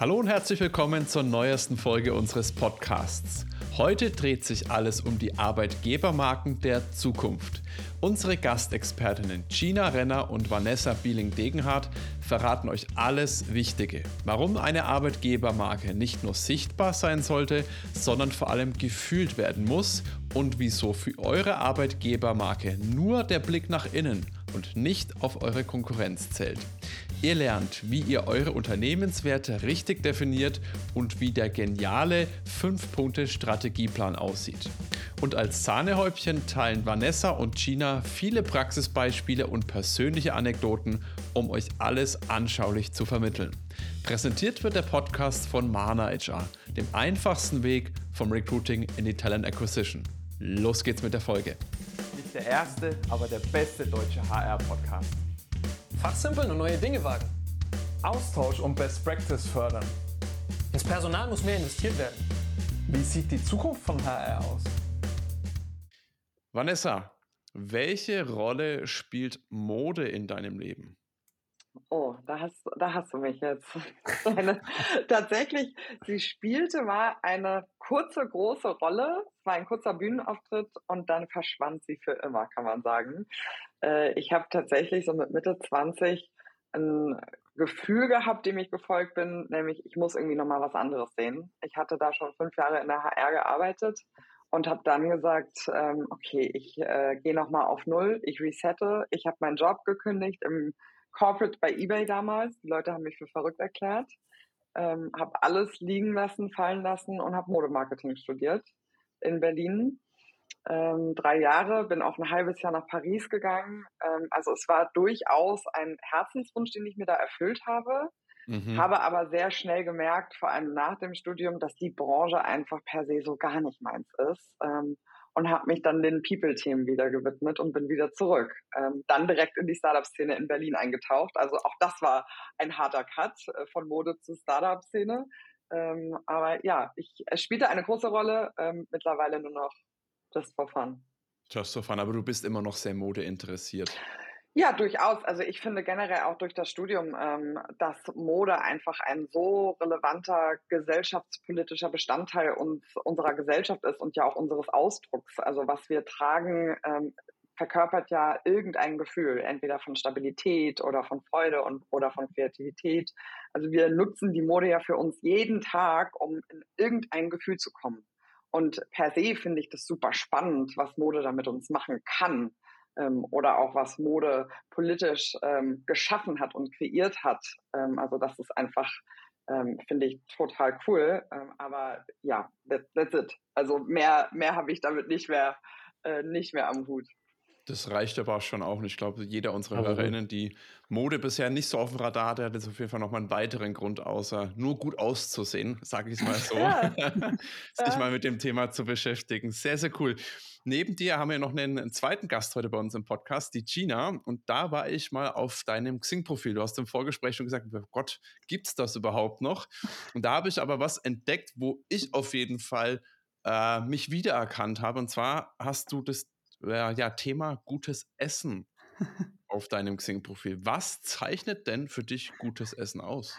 Hallo und herzlich willkommen zur neuesten Folge unseres Podcasts. Heute dreht sich alles um die Arbeitgebermarken der Zukunft. Unsere Gastexpertinnen Gina Renner und Vanessa Bieling-Degenhardt verraten euch alles Wichtige. Warum eine Arbeitgebermarke nicht nur sichtbar sein sollte, sondern vor allem gefühlt werden muss und wieso für eure Arbeitgebermarke nur der Blick nach innen und nicht auf eure Konkurrenz zählt. Ihr lernt, wie ihr eure Unternehmenswerte richtig definiert und wie der geniale 5-Punkte-Strategieplan aussieht. Und als Sahnehäubchen teilen Vanessa und Gina viele Praxisbeispiele und persönliche Anekdoten, um euch alles anschaulich zu vermitteln. Präsentiert wird der Podcast von Mana HR, dem einfachsten Weg vom Recruiting in die Talent Acquisition. Los geht's mit der Folge. Nicht der erste, aber der beste deutsche HR-Podcast. Fachsimpeln und neue Dinge wagen. Austausch und Best Practice fördern. Ins Personal muss mehr investiert werden. Wie sieht die Zukunft von HR aus? Vanessa, welche Rolle spielt Mode in deinem Leben? Oh, da hast, da hast du mich jetzt. Eine, tatsächlich, sie spielte mal eine kurze, große Rolle. Es war ein kurzer Bühnenauftritt und dann verschwand sie für immer, kann man sagen. Äh, ich habe tatsächlich so mit Mitte 20 ein Gefühl gehabt, dem ich gefolgt bin, nämlich ich muss irgendwie nochmal was anderes sehen. Ich hatte da schon fünf Jahre in der HR gearbeitet und habe dann gesagt, ähm, okay, ich äh, gehe nochmal auf Null, ich resette, ich habe meinen Job gekündigt im Corporate bei eBay damals. Die Leute haben mich für verrückt erklärt. Ähm, habe alles liegen lassen, fallen lassen und habe Modemarketing studiert in Berlin. Ähm, drei Jahre, bin auch ein halbes Jahr nach Paris gegangen. Ähm, also es war durchaus ein Herzenswunsch, den ich mir da erfüllt habe. Mhm. Habe aber sehr schnell gemerkt, vor allem nach dem Studium, dass die Branche einfach per se so gar nicht meins ist. Ähm, und habe mich dann den People-Themen wieder gewidmet und bin wieder zurück. Ähm, dann direkt in die Startup-Szene in Berlin eingetaucht. Also auch das war ein harter Cut äh, von Mode zu Startup-Szene. Ähm, aber ja, ich, es spielte eine große Rolle, ähm, mittlerweile nur noch just for fun. Just for fun, aber du bist immer noch sehr Mode interessiert. Ja, durchaus. Also ich finde generell auch durch das Studium, ähm, dass Mode einfach ein so relevanter gesellschaftspolitischer Bestandteil uns, unserer Gesellschaft ist und ja auch unseres Ausdrucks. Also was wir tragen, ähm, verkörpert ja irgendein Gefühl, entweder von Stabilität oder von Freude und, oder von Kreativität. Also wir nutzen die Mode ja für uns jeden Tag, um in irgendein Gefühl zu kommen. Und per se finde ich das super spannend, was Mode da mit uns machen kann ähm, oder auch was Mode politisch ähm, geschaffen hat und kreiert hat. Ähm, also das ist einfach, ähm, finde ich total cool. Ähm, aber ja, that, that's it. Also mehr, mehr habe ich damit nicht mehr, äh, nicht mehr am Hut. Das reicht aber auch schon auch. nicht. ich glaube, jeder unserer aber Hörerinnen, die Mode bisher nicht so auf dem Radar hatte, hat jetzt auf jeden Fall nochmal einen weiteren Grund, außer nur gut auszusehen, sage ich es mal so, ja. sich mal mit dem Thema zu beschäftigen. Sehr, sehr cool. Neben dir haben wir noch einen, einen, zweiten Gast heute bei uns im Podcast, die Gina. Und da war ich mal auf deinem Xing-Profil. Du hast im Vorgespräch schon gesagt, oh Gott, gibt es das überhaupt noch? Und da habe ich aber was entdeckt, wo ich auf jeden Fall äh, mich wiedererkannt habe. Und zwar hast du das äh, ja, Thema gutes Essen auf deinem Xing-Profil. Was zeichnet denn für dich gutes Essen aus?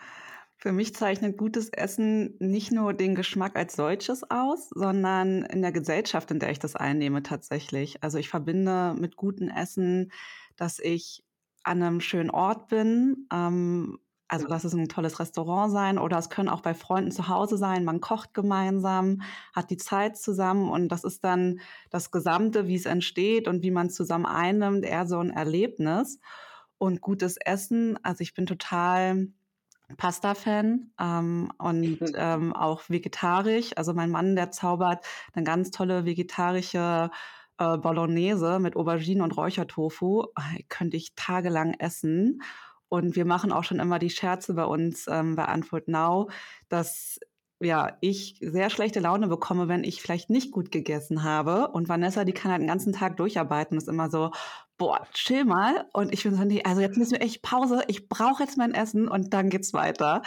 Für mich zeichnet gutes Essen nicht nur den Geschmack als solches aus, sondern in der Gesellschaft, in der ich das einnehme tatsächlich. Also ich verbinde mit gutem Essen, dass ich an einem schönen Ort bin. Ähm, also lass es ein tolles Restaurant sein oder es können auch bei Freunden zu Hause sein. Man kocht gemeinsam, hat die Zeit zusammen und das ist dann das Gesamte, wie es entsteht und wie man zusammen einnimmt, eher so ein Erlebnis. Und gutes Essen, also ich bin total Pasta-Fan ähm, und ähm, auch vegetarisch. Also mein Mann, der zaubert eine ganz tolle vegetarische äh, Bolognese mit Aubergine und Räuchertofu. Könnte ich tagelang essen. Und wir machen auch schon immer die Scherze bei uns ähm, bei Antwort Now, dass ja, ich sehr schlechte Laune bekomme, wenn ich vielleicht nicht gut gegessen habe. Und Vanessa, die kann halt den ganzen Tag durcharbeiten, ist immer so, boah, chill mal. Und ich bin so, nee, also jetzt müssen wir echt Pause, ich brauche jetzt mein Essen und dann geht's weiter.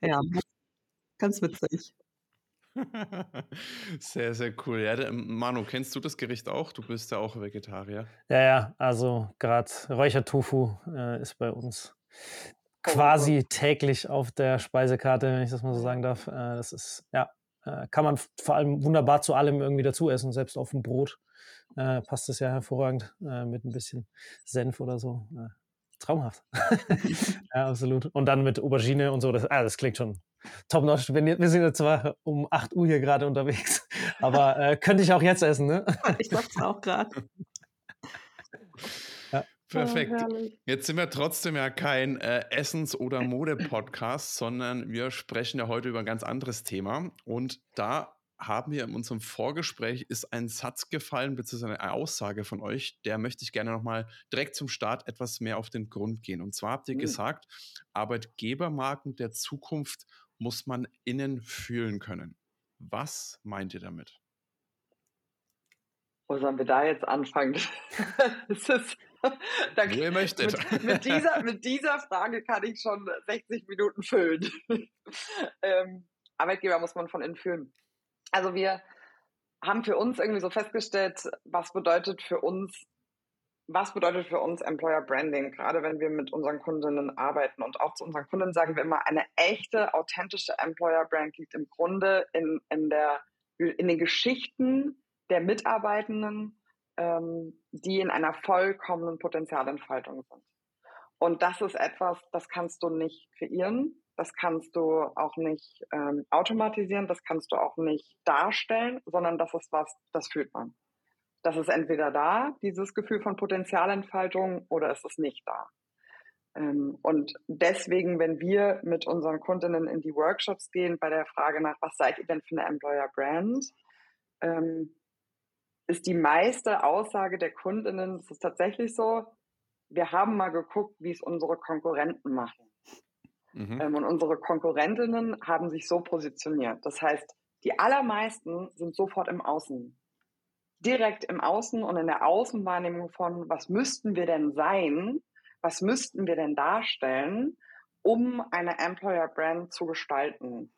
Ja, ganz witzig. Sehr, sehr cool. Ja, Manu, kennst du das Gericht auch? Du bist ja auch Vegetarier. Ja, ja, also gerade Räuchertofu äh, ist bei uns quasi täglich auf der Speisekarte, wenn ich das mal so sagen darf. Äh, das ist, ja, äh, kann man vor allem wunderbar zu allem irgendwie dazu essen, selbst auf dem Brot. Äh, passt es ja hervorragend äh, mit ein bisschen Senf oder so. Äh, traumhaft. ja, absolut. Und dann mit Aubergine und so. Das, ah, das klingt schon top-notch. Wir sind jetzt zwar um 8 Uhr hier gerade unterwegs, aber äh, könnte ich auch jetzt essen, ne? ich sag's auch gerade. Perfekt. Oh, Jetzt sind wir trotzdem ja kein äh, Essens- oder Mode-Podcast, sondern wir sprechen ja heute über ein ganz anderes Thema. Und da haben wir in unserem Vorgespräch ist ein Satz gefallen, beziehungsweise eine Aussage von euch, der möchte ich gerne nochmal direkt zum Start etwas mehr auf den Grund gehen. Und zwar habt ihr mhm. gesagt, Arbeitgebermarken der Zukunft muss man innen fühlen können. Was meint ihr damit? Wo sollen wir da jetzt anfangen? es ist da, Wo ihr möchtet. Mit, mit, dieser, mit dieser Frage kann ich schon 60 Minuten füllen. ähm, Arbeitgeber muss man von innen fühlen. Also wir haben für uns irgendwie so festgestellt, was bedeutet für uns, was bedeutet für uns Employer Branding, gerade wenn wir mit unseren Kundinnen arbeiten und auch zu unseren Kunden sagen wir immer, eine echte, authentische Employer Brand liegt im Grunde in, in, der, in den Geschichten der Mitarbeitenden ähm, die in einer vollkommenen Potenzialentfaltung sind. Und das ist etwas, das kannst du nicht kreieren, das kannst du auch nicht ähm, automatisieren, das kannst du auch nicht darstellen, sondern das ist was, das fühlt man. Das ist entweder da, dieses Gefühl von Potenzialentfaltung, oder es ist nicht da. Ähm, und deswegen, wenn wir mit unseren Kundinnen in die Workshops gehen, bei der Frage nach, was seid ihr denn für eine Employer Brand, ähm, ist die meiste Aussage der Kundinnen, es ist tatsächlich so, wir haben mal geguckt, wie es unsere Konkurrenten machen. Mhm. Ähm, und unsere Konkurrentinnen haben sich so positioniert. Das heißt, die allermeisten sind sofort im Außen. Direkt im Außen und in der Außenwahrnehmung von, was müssten wir denn sein? Was müssten wir denn darstellen, um eine Employer Brand zu gestalten?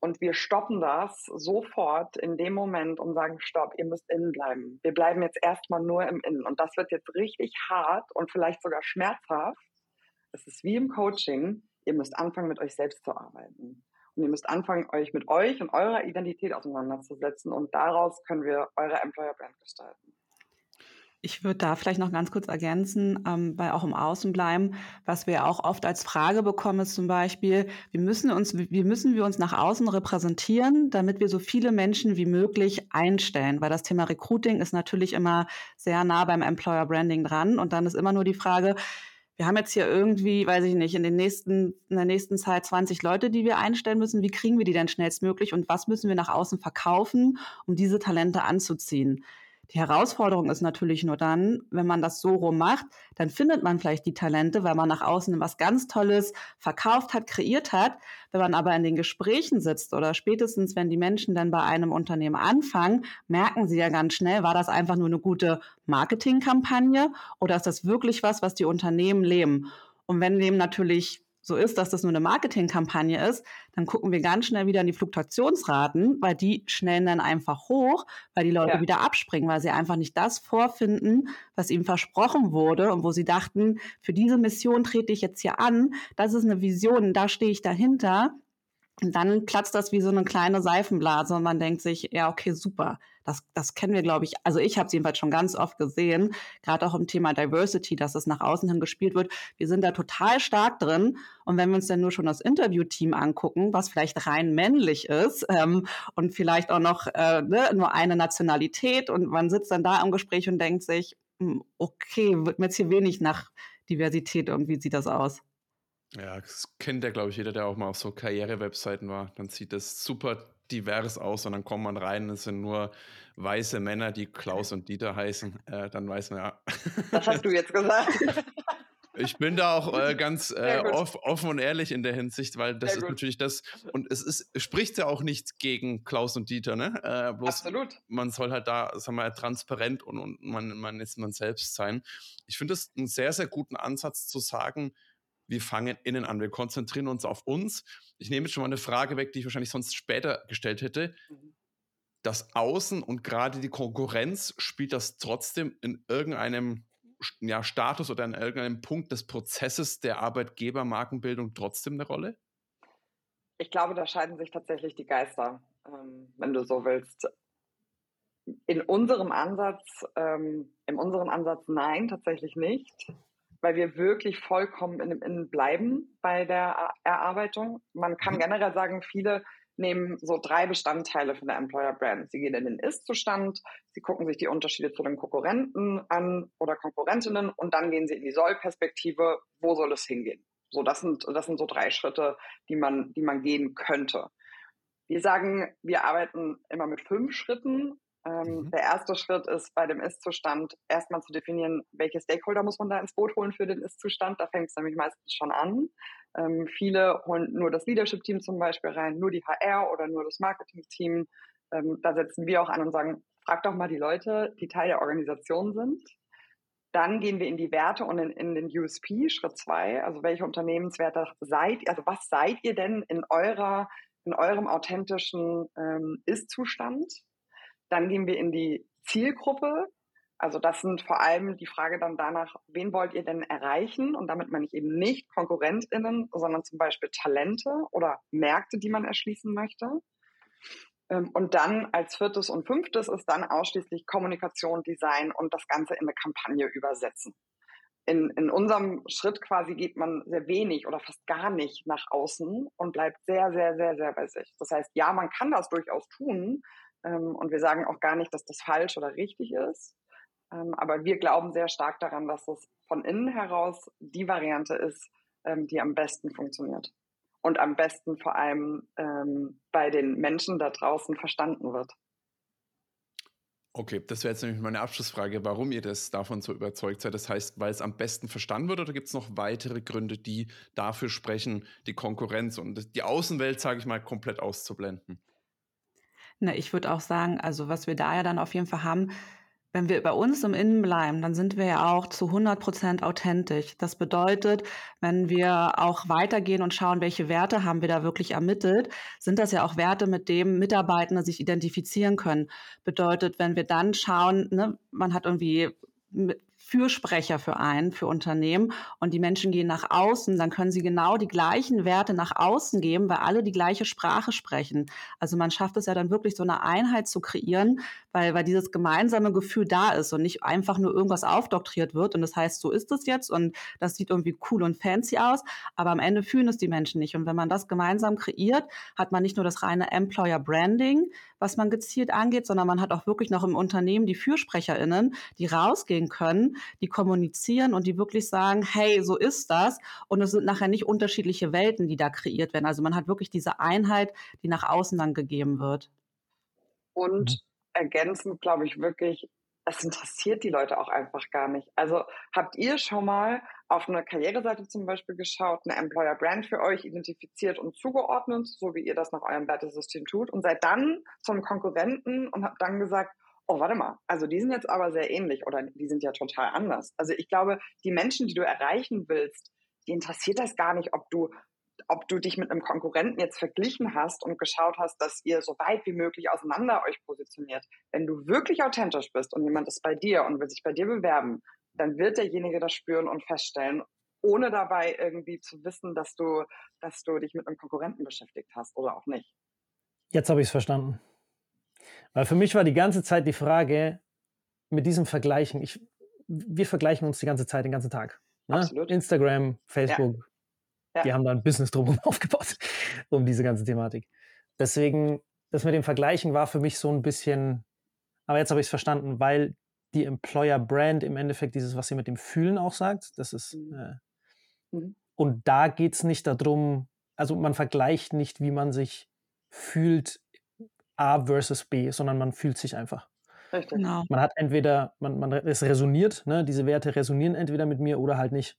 Und wir stoppen das sofort in dem Moment und sagen, stopp, ihr müsst innen bleiben. Wir bleiben jetzt erstmal nur im Innen. Und das wird jetzt richtig hart und vielleicht sogar schmerzhaft. Es ist wie im Coaching. Ihr müsst anfangen, mit euch selbst zu arbeiten. Und ihr müsst anfangen, euch mit euch und eurer Identität auseinanderzusetzen. Und daraus können wir eure Employer Brand gestalten. Ich würde da vielleicht noch ganz kurz ergänzen, ähm, weil auch im Außen bleiben, was wir auch oft als Frage bekommen, ist zum Beispiel, wie müssen, uns, wie müssen wir uns nach außen repräsentieren, damit wir so viele Menschen wie möglich einstellen? Weil das Thema Recruiting ist natürlich immer sehr nah beim Employer Branding dran. Und dann ist immer nur die Frage, wir haben jetzt hier irgendwie, weiß ich nicht, in, den nächsten, in der nächsten Zeit 20 Leute, die wir einstellen müssen. Wie kriegen wir die denn schnellstmöglich und was müssen wir nach außen verkaufen, um diese Talente anzuziehen? Die Herausforderung ist natürlich nur dann, wenn man das so rum macht, dann findet man vielleicht die Talente, weil man nach außen was ganz Tolles verkauft hat, kreiert hat. Wenn man aber in den Gesprächen sitzt oder spätestens, wenn die Menschen dann bei einem Unternehmen anfangen, merken sie ja ganz schnell, war das einfach nur eine gute Marketingkampagne oder ist das wirklich was, was die Unternehmen leben? Und wenn dem natürlich so ist, dass das nur eine Marketingkampagne ist, dann gucken wir ganz schnell wieder in die Fluktuationsraten, weil die schnellen dann einfach hoch, weil die Leute ja. wieder abspringen, weil sie einfach nicht das vorfinden, was ihnen versprochen wurde und wo sie dachten, für diese Mission trete ich jetzt hier an, das ist eine Vision, da stehe ich dahinter. Und dann platzt das wie so eine kleine Seifenblase und man denkt sich, ja, okay, super. Das, das kennen wir, glaube ich. Also ich habe es jedenfalls schon ganz oft gesehen, gerade auch im Thema Diversity, dass es nach außen hin gespielt wird. Wir sind da total stark drin. Und wenn wir uns dann nur schon das Interviewteam angucken, was vielleicht rein männlich ist ähm, und vielleicht auch noch äh, ne, nur eine Nationalität und man sitzt dann da im Gespräch und denkt sich, hm, okay, wird mir jetzt hier wenig nach Diversität irgendwie sieht das aus. Ja, das kennt ja, glaube ich, jeder, der auch mal auf so Karriere-Webseiten war. Dann sieht das super divers aus und dann kommt man rein, es sind nur weiße Männer, die Klaus und Dieter heißen. Äh, dann weiß man ja. Das hast du jetzt gesagt. Ich bin da auch äh, ganz äh, off, offen und ehrlich in der Hinsicht, weil das Sehr ist gut. natürlich das, und es ist, spricht ja auch nichts gegen Klaus und Dieter, ne? Äh, bloß Absolut. Man soll halt da, sagen wir mal, transparent und, und man, man ist man selbst sein. Ich finde es einen sehr, sehr guten Ansatz zu sagen, wir fangen innen an. Wir konzentrieren uns auf uns. Ich nehme jetzt schon mal eine Frage weg, die ich wahrscheinlich sonst später gestellt hätte. Mhm. Das Außen und gerade die Konkurrenz, spielt das trotzdem in irgendeinem ja, Status oder an irgendeinem Punkt des Prozesses der Arbeitgebermarkenbildung trotzdem eine Rolle? Ich glaube, da scheiden sich tatsächlich die Geister, ähm, wenn du so willst. In unserem Ansatz, ähm, in unserem Ansatz nein, tatsächlich nicht, weil wir wirklich vollkommen in dem Innen bleiben bei der Erarbeitung. Man kann mhm. generell sagen, viele nehmen so drei Bestandteile von der Employer Brand. Sie gehen in den Ist-Zustand, sie gucken sich die Unterschiede zu den Konkurrenten an oder Konkurrentinnen und dann gehen sie in die Soll-Perspektive, wo soll es hingehen. So, das sind, das sind so drei Schritte, die man, die man gehen könnte. Wir sagen, wir arbeiten immer mit fünf Schritten. Ähm, mhm. Der erste Schritt ist bei dem Ist-Zustand erstmal zu definieren, welche Stakeholder muss man da ins Boot holen für den Ist-Zustand. Da fängt es nämlich meistens schon an. Ähm, viele holen nur das Leadership-Team zum Beispiel rein, nur die HR oder nur das Marketing-Team. Ähm, da setzen wir auch an und sagen, frag doch mal die Leute, die Teil der Organisation sind. Dann gehen wir in die Werte und in, in den USP, Schritt zwei. Also welche Unternehmenswerte seid ihr, also was seid ihr denn in eurer, in eurem authentischen ähm, Ist-Zustand? Dann gehen wir in die Zielgruppe. Also das sind vor allem die Frage dann danach, wen wollt ihr denn erreichen? Und damit meine ich eben nicht KonkurrentInnen, sondern zum Beispiel Talente oder Märkte, die man erschließen möchte. Ähm, und dann als viertes und fünftes ist dann ausschließlich Kommunikation, Design und das Ganze in eine Kampagne übersetzen. In, in unserem Schritt quasi geht man sehr wenig oder fast gar nicht nach außen und bleibt sehr, sehr, sehr, sehr bei sich. Das heißt, ja, man kann das durchaus tun, und wir sagen auch gar nicht, dass das falsch oder richtig ist. Ähm, aber wir glauben sehr stark daran, dass es von innen heraus die Variante ist, ähm, die am besten funktioniert. Und am besten vor allem ähm, bei den Menschen da draußen verstanden wird. Okay, das wäre jetzt nämlich meine Abschlussfrage, warum ihr das davon so überzeugt seid. Das heißt, weil es am besten verstanden wird oder gibt es noch weitere Gründe, die dafür sprechen, die Konkurrenz und die Außenwelt, sage ich mal, komplett auszublenden? Na, ich würde auch sagen, also was wir da ja dann auf jeden Fall haben, wenn wir bei uns im Innen bleiben, dann sind wir ja auch zu 100 Prozent authentisch. Das bedeutet, wenn wir auch weitergehen und schauen, welche Werte haben wir da wirklich ermittelt, sind das ja auch Werte, mit denen Mitarbeitende sich identifizieren können. Bedeutet, wenn wir dann schauen, ne, man hat irgendwie Fürsprecher für einen, für Unternehmen. Und die Menschen gehen nach außen, dann können sie genau die gleichen Werte nach außen geben, weil alle die gleiche Sprache sprechen. Also man schafft es ja dann wirklich so eine Einheit zu kreieren, weil, weil dieses gemeinsame Gefühl da ist und nicht einfach nur irgendwas aufdoktriert wird. Und das heißt, so ist es jetzt. Und das sieht irgendwie cool und fancy aus, aber am Ende fühlen es die Menschen nicht. Und wenn man das gemeinsam kreiert, hat man nicht nur das reine Employer Branding, was man gezielt angeht, sondern man hat auch wirklich noch im Unternehmen die FürsprecherInnen, die rausgehen können, die kommunizieren und die wirklich sagen, hey, so ist das. Und es sind nachher nicht unterschiedliche Welten, die da kreiert werden. Also man hat wirklich diese Einheit, die nach außen dann gegeben wird. Und mhm. ergänzend, glaube ich, wirklich, es interessiert die Leute auch einfach gar nicht. Also habt ihr schon mal auf eine Karriereseite zum Beispiel geschaut, eine Employer Brand für euch identifiziert und zugeordnet, so wie ihr das nach eurem Wertesystem tut und seid dann zum Konkurrenten und habt dann gesagt, oh, warte mal, also die sind jetzt aber sehr ähnlich oder die sind ja total anders. Also ich glaube, die Menschen, die du erreichen willst, die interessiert das gar nicht, ob du ob du dich mit einem Konkurrenten jetzt verglichen hast und geschaut hast, dass ihr so weit wie möglich auseinander euch positioniert. Wenn du wirklich authentisch bist und jemand ist bei dir und will sich bei dir bewerben, dann wird derjenige das spüren und feststellen, ohne dabei irgendwie zu wissen, dass du, dass du dich mit einem Konkurrenten beschäftigt hast oder auch nicht. Jetzt habe ich es verstanden. Weil für mich war die ganze Zeit die Frage mit diesem Vergleichen, ich, wir vergleichen uns die ganze Zeit, den ganzen Tag. Ne? Instagram, Facebook, ja. Ja. die haben da ein Business drumherum aufgebaut, um diese ganze Thematik. Deswegen, das mit dem Vergleichen war für mich so ein bisschen, aber jetzt habe ich es verstanden, weil die Employer Brand im Endeffekt dieses, was sie mit dem Fühlen auch sagt, das ist, mhm. äh, mhm. und da geht es nicht darum, also man vergleicht nicht, wie man sich fühlt A versus B, sondern man fühlt sich einfach. Richtig. Genau. Man hat entweder, man, man, es resoniert, ne? diese Werte resonieren entweder mit mir oder halt nicht.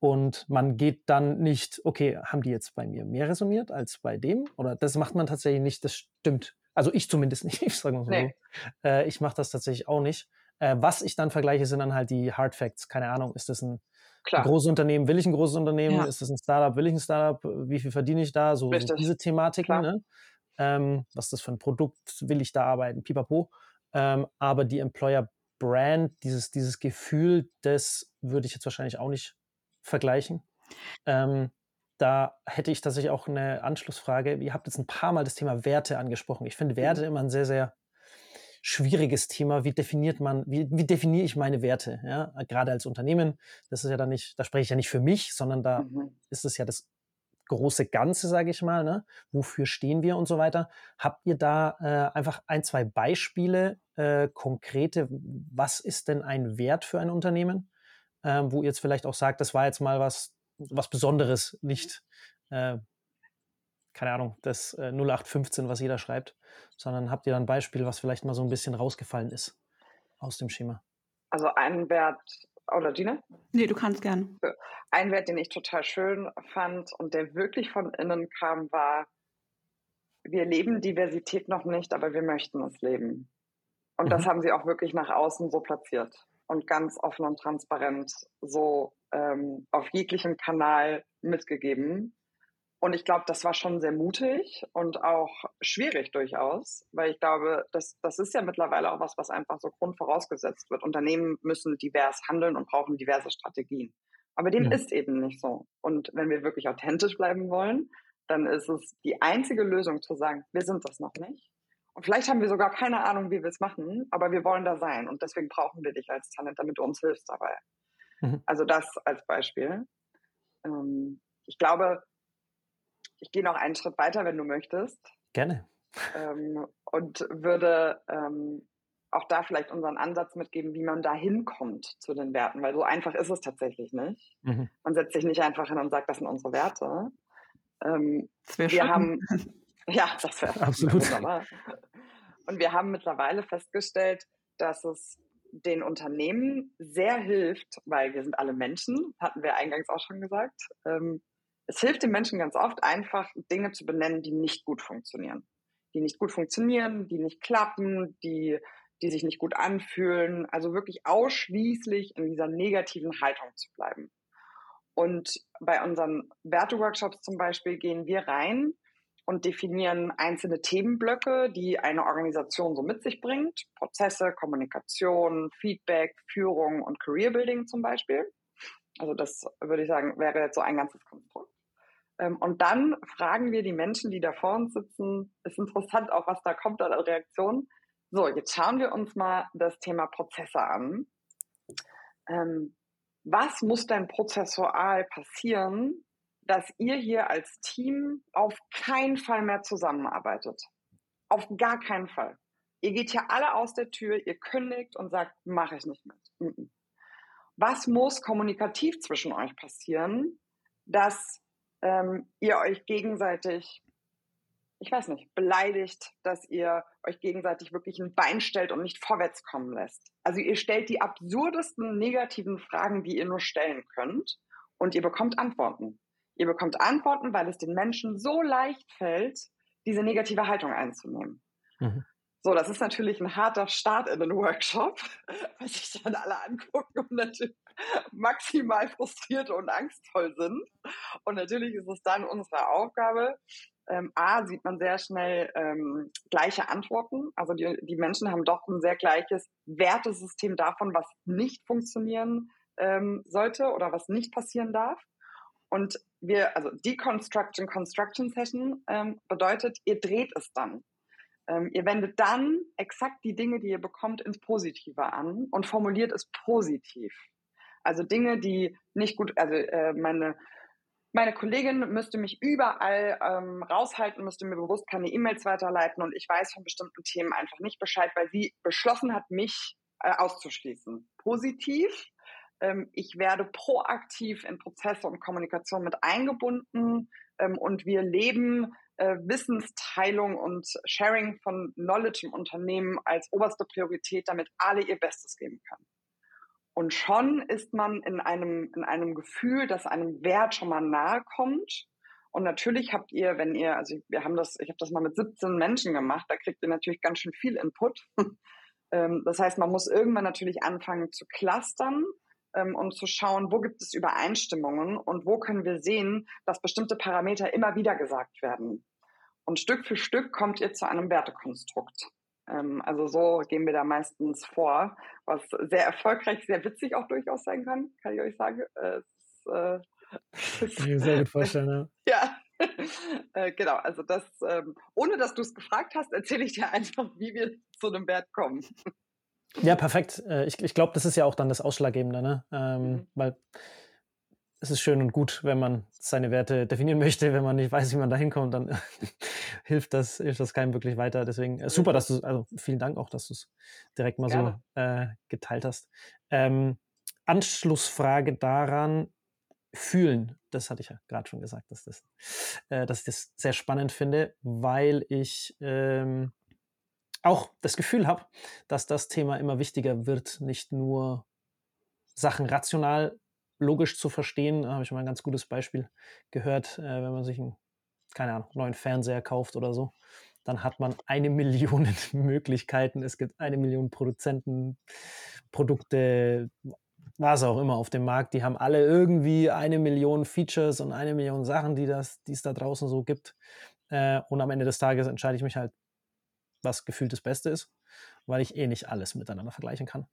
Und man geht dann nicht, okay, haben die jetzt bei mir mehr resoniert als bei dem? Oder das macht man tatsächlich nicht, das stimmt. Also ich zumindest nicht, ich sage mal so. Nee. Äh, ich mache das tatsächlich auch nicht. Äh, was ich dann vergleiche, sind dann halt die Hard Facts. Keine Ahnung, ist das ein, ein großes Unternehmen, will ich ein großes Unternehmen? Ja. Ist das ein Startup, will ich ein Startup? Wie viel verdiene ich da? So, so diese Thematiken. Ne? ähm, was ist das für ein Produkt, will ich da arbeiten, pipapo. Ähm, aber die Employer Brand, dieses, dieses Gefühl, das würde ich jetzt wahrscheinlich auch nicht vergleichen. Ähm, da hätte ich tatsächlich auch eine Anschlussfrage. Ihr habt jetzt ein paar Mal das Thema Werte angesprochen. Ich finde Werte mhm. immer ein sehr, sehr schwieriges Thema. Wie definiert man, wie, wie definiere ich meine Werte? Ja, gerade als Unternehmen, das ist ja dann nicht, da spreche ich ja nicht für mich, sondern da mhm. ist es ja das große Ganze, sage ich mal. Ne? Wofür stehen wir und so weiter? Habt ihr da äh, einfach ein, zwei Beispiele, äh, konkrete, was ist denn ein Wert für ein Unternehmen, äh, wo ihr jetzt vielleicht auch sagt, das war jetzt mal was, was Besonderes, nicht, äh, keine Ahnung, das 0815, äh, was jeder schreibt, sondern habt ihr da ein Beispiel, was vielleicht mal so ein bisschen rausgefallen ist aus dem Schema? Also ein Wert, oder Gina? Nee, du kannst gern. Ein Wert, den ich total schön fand und der wirklich von innen kam, war, wir leben Diversität noch nicht, aber wir möchten es leben. Und mhm. das haben sie auch wirklich nach außen so platziert und ganz offen und transparent so ähm, auf jeglichem Kanal mitgegeben. Und ich glaube, das war schon sehr mutig und auch schwierig durchaus, weil ich glaube, das, das ist ja mittlerweile auch was, was einfach so grundvorausgesetzt wird. Unternehmen müssen divers handeln und brauchen diverse Strategien. Aber dem ja. ist eben nicht so. Und wenn wir wirklich authentisch bleiben wollen, dann ist es die einzige Lösung zu sagen, wir sind das noch nicht. Und vielleicht haben wir sogar keine Ahnung, wie wir es machen, aber wir wollen da sein. Und deswegen brauchen wir dich als Talent, damit du uns hilfst dabei. Mhm. Also das als Beispiel. Ähm, ich glaube, ich gehe noch einen Schritt weiter, wenn du möchtest. Gerne. Ähm, und würde ähm, auch da vielleicht unseren Ansatz mitgeben, wie man da hinkommt zu den Werten, weil so einfach ist es tatsächlich nicht. Mhm. Man setzt sich nicht einfach hin und sagt, das sind unsere Werte. Ähm, wir schön. haben, ja, das wäre absolut. Und wir haben mittlerweile festgestellt, dass es den Unternehmen sehr hilft, weil wir sind alle Menschen, hatten wir eingangs auch schon gesagt, ähm, es hilft den Menschen ganz oft einfach, Dinge zu benennen, die nicht gut funktionieren. Die nicht gut funktionieren, die nicht klappen, die, die sich nicht gut anfühlen. Also wirklich ausschließlich in dieser negativen Haltung zu bleiben. Und bei unseren Werteworkshops zum Beispiel gehen wir rein und definieren einzelne Themenblöcke, die eine Organisation so mit sich bringt. Prozesse, Kommunikation, Feedback, Führung und Career Building zum Beispiel. Also das würde ich sagen, wäre jetzt so ein ganzes Konstrukt. Ähm, und dann fragen wir die Menschen, die da vor uns sitzen, ist interessant auch, was da kommt an Reaktion. So, jetzt schauen wir uns mal das Thema Prozesse an. Ähm, was muss denn prozessual passieren, dass ihr hier als Team auf keinen Fall mehr zusammenarbeitet? Auf gar keinen Fall. Ihr geht hier alle aus der Tür, ihr kündigt und sagt, mache ich nicht mit. Was muss kommunikativ zwischen euch passieren, dass ähm, ihr euch gegenseitig, ich weiß nicht, beleidigt, dass ihr euch gegenseitig wirklich ein Bein stellt und nicht vorwärts kommen lässt. Also ihr stellt die absurdesten negativen Fragen, die ihr nur stellen könnt und ihr bekommt Antworten. Ihr bekommt Antworten, weil es den Menschen so leicht fällt, diese negative Haltung einzunehmen. Mhm. So, das ist natürlich ein harter Start in den Workshop, weil sich dann alle angucken und natürlich maximal frustriert und angstvoll sind. Und natürlich ist es dann unsere Aufgabe, ähm, A, sieht man sehr schnell ähm, gleiche Antworten. Also die, die Menschen haben doch ein sehr gleiches Wertesystem davon, was nicht funktionieren ähm, sollte oder was nicht passieren darf. Und wir, also Deconstruction Construction Session ähm, bedeutet, ihr dreht es dann. Ähm, ihr wendet dann exakt die Dinge, die ihr bekommt, ins Positive an und formuliert es positiv. Also Dinge, die nicht gut, also äh, meine, meine Kollegin müsste mich überall ähm, raushalten, müsste mir bewusst keine E-Mails weiterleiten und ich weiß von bestimmten Themen einfach nicht Bescheid, weil sie beschlossen hat, mich äh, auszuschließen. Positiv, ähm, ich werde proaktiv in Prozesse und Kommunikation mit eingebunden ähm, und wir leben äh, Wissensteilung und Sharing von Knowledge im Unternehmen als oberste Priorität, damit alle ihr Bestes geben können. Und schon ist man in einem, in einem Gefühl, das einem Wert schon mal nahe kommt. Und natürlich habt ihr, wenn ihr, also wir haben das, ich habe das mal mit 17 Menschen gemacht, da kriegt ihr natürlich ganz schön viel Input. Ähm, das heißt, man muss irgendwann natürlich anfangen zu clustern ähm, und zu schauen, wo gibt es Übereinstimmungen und wo können wir sehen, dass bestimmte Parameter immer wieder gesagt werden. Und Stück für Stück kommt ihr zu einem Wertekonstrukt. Ähm, also so gehen wir da meistens vor, was sehr erfolgreich, sehr witzig auch durchaus sein kann, kann ich euch sagen. Äh, es, äh, kann ich mir sehr gut vorstellen, ja. ja. äh, genau, also das, ähm, ohne dass du es gefragt hast, erzähle ich dir einfach, wie wir zu einem Wert kommen. Ja, perfekt. Äh, ich, ich glaube, das ist ja auch dann das Ausschlaggebende, ne? Ähm, mhm. Weil es ist schön und gut, wenn man seine Werte definieren möchte. Wenn man nicht weiß, wie man da hinkommt, dann hilft, das, hilft das keinem wirklich weiter. Deswegen äh, super, dass du, also vielen Dank auch, dass du es direkt mal Gerne. so äh, geteilt hast. Ähm, Anschlussfrage daran, fühlen, das hatte ich ja gerade schon gesagt, dass, das, äh, dass ich das sehr spannend finde, weil ich ähm, auch das Gefühl habe, dass das Thema immer wichtiger wird, nicht nur Sachen rational logisch zu verstehen. Da habe ich mal ein ganz gutes Beispiel gehört, äh, wenn man sich einen, keine Ahnung, neuen Fernseher kauft oder so. Dann hat man eine Million Möglichkeiten. Es gibt eine Million Produzenten, Produkte, was auch immer auf dem Markt. Die haben alle irgendwie eine Million Features und eine Million Sachen, die, das, die es da draußen so gibt. Äh, und am Ende des Tages entscheide ich mich halt, was gefühlt das Beste ist, weil ich eh nicht alles miteinander vergleichen kann.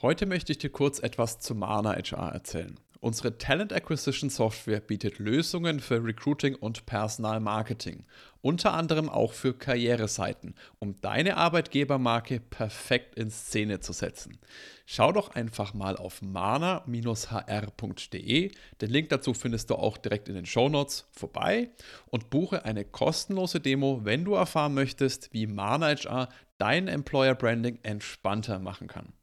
Heute möchte ich dir kurz etwas zu Mana HR erzählen. Unsere Talent Acquisition Software bietet Lösungen für Recruiting und Personalmarketing, unter anderem auch für Karriereseiten, um deine Arbeitgebermarke perfekt in Szene zu setzen. Schau doch einfach mal auf mana-hr.de, den Link dazu findest du auch direkt in den Show Notes vorbei und buche eine kostenlose Demo, wenn du erfahren möchtest, wie Mana HR dein Employer Branding entspannter machen kann.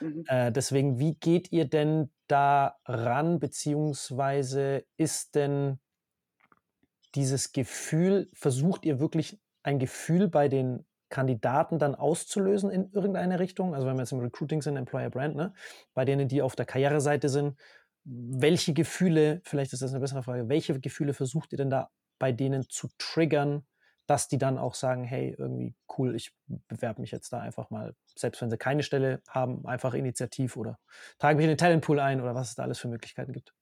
Mhm. Äh, deswegen, wie geht ihr denn da ran, beziehungsweise ist denn dieses Gefühl, versucht ihr wirklich ein Gefühl bei den Kandidaten dann auszulösen in irgendeine Richtung? Also wenn wir jetzt im Recruiting sind, Employer Brand, ne? bei denen, die auf der Karriereseite sind, welche Gefühle, vielleicht ist das eine bessere Frage, welche Gefühle versucht ihr denn da bei denen zu triggern, dass die dann auch sagen, hey, irgendwie cool, ich bewerbe mich jetzt da einfach mal, selbst wenn sie keine Stelle haben, einfach initiativ oder trage mich in den Talentpool ein oder was es da alles für Möglichkeiten gibt.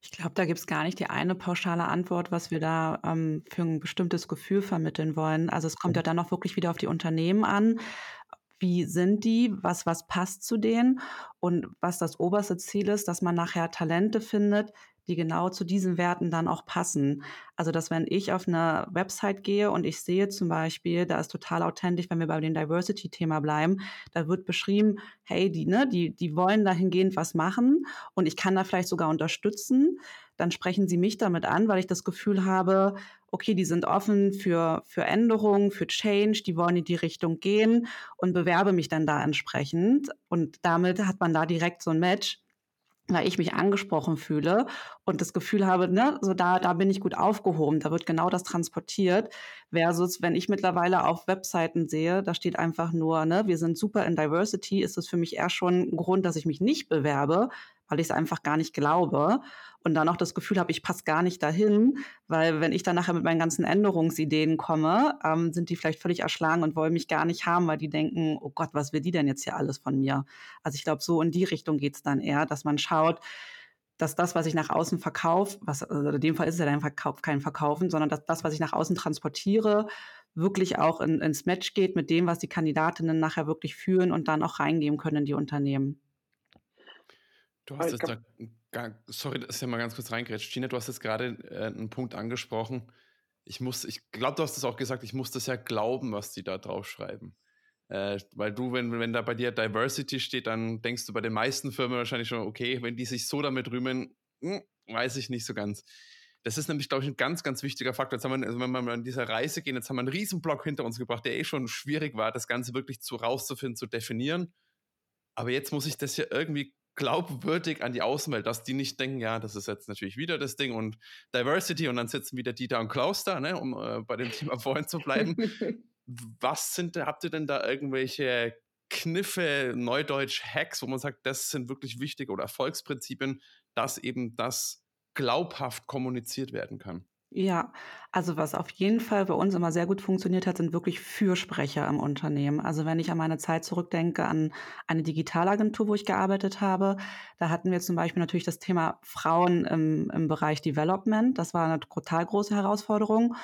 Ich glaube, da gibt es gar nicht die eine pauschale Antwort, was wir da ähm, für ein bestimmtes Gefühl vermitteln wollen. Also es kommt ja dann auch wirklich wieder auf die Unternehmen an. Wie sind die? Was, was passt zu denen? Und was das oberste Ziel ist, dass man nachher Talente findet, die genau zu diesen Werten dann auch passen. Also, dass wenn ich auf eine Website gehe und ich sehe zum Beispiel, da ist total authentisch, wenn wir bei dem Diversity-Thema bleiben, da wird beschrieben, hey, die, ne, die, die wollen dahingehend was machen und ich kann da vielleicht sogar unterstützen, dann sprechen sie mich damit an, weil ich das Gefühl habe, okay, die sind offen für, für Änderungen, für Change, die wollen in die Richtung gehen und bewerbe mich dann da entsprechend. Und damit hat man da direkt so ein Match weil ich mich angesprochen fühle und das Gefühl habe, ne, so da, da bin ich gut aufgehoben, da wird genau das transportiert, versus wenn ich mittlerweile auf Webseiten sehe, da steht einfach nur, ne, wir sind super in Diversity, ist das für mich eher schon ein Grund, dass ich mich nicht bewerbe, weil ich es einfach gar nicht glaube und dann auch das Gefühl habe, ich passe gar nicht dahin, weil wenn ich dann nachher mit meinen ganzen Änderungsideen komme, ähm, sind die vielleicht völlig erschlagen und wollen mich gar nicht haben, weil die denken, oh Gott, was will die denn jetzt hier alles von mir? Also ich glaube, so in die Richtung geht es dann eher, dass man schaut, dass das, was ich nach außen verkaufe, was also in dem Fall ist es ja dann Verkauf, kein Verkaufen, sondern dass das, was ich nach außen transportiere, wirklich auch in, ins Match geht mit dem, was die Kandidatinnen nachher wirklich fühlen und dann auch reingeben können in die Unternehmen. Du hast jetzt da, sorry, dass ich ja mal ganz kurz reingrätscht. Gina, du hast jetzt gerade äh, einen Punkt angesprochen. Ich muss, ich glaube, du hast es auch gesagt, ich muss das ja glauben, was die da draufschreiben. Äh, weil du, wenn, wenn da bei dir Diversity steht, dann denkst du bei den meisten Firmen wahrscheinlich schon, okay, wenn die sich so damit rühmen, hm, weiß ich nicht so ganz. Das ist nämlich, glaube ich, ein ganz, ganz wichtiger Faktor. Jetzt haben wir, also wenn wir an dieser Reise gehen, jetzt haben wir einen Riesenblock hinter uns gebracht, der eh schon schwierig war, das Ganze wirklich zu rauszufinden, zu definieren. Aber jetzt muss ich das ja irgendwie glaubwürdig an die Außenwelt, dass die nicht denken, ja, das ist jetzt natürlich wieder das Ding und Diversity und dann sitzen wieder Dieter und Klaus da, ne, um äh, bei dem Thema vorhin zu bleiben. Was sind, habt ihr denn da irgendwelche Kniffe, Neudeutsch, Hacks, wo man sagt, das sind wirklich wichtige oder Erfolgsprinzipien, dass eben das glaubhaft kommuniziert werden kann? Ja, also was auf jeden Fall bei uns immer sehr gut funktioniert hat, sind wirklich Fürsprecher im Unternehmen. Also wenn ich an meine Zeit zurückdenke, an eine Digitalagentur, wo ich gearbeitet habe, da hatten wir zum Beispiel natürlich das Thema Frauen im, im Bereich Development. Das war eine total große Herausforderung.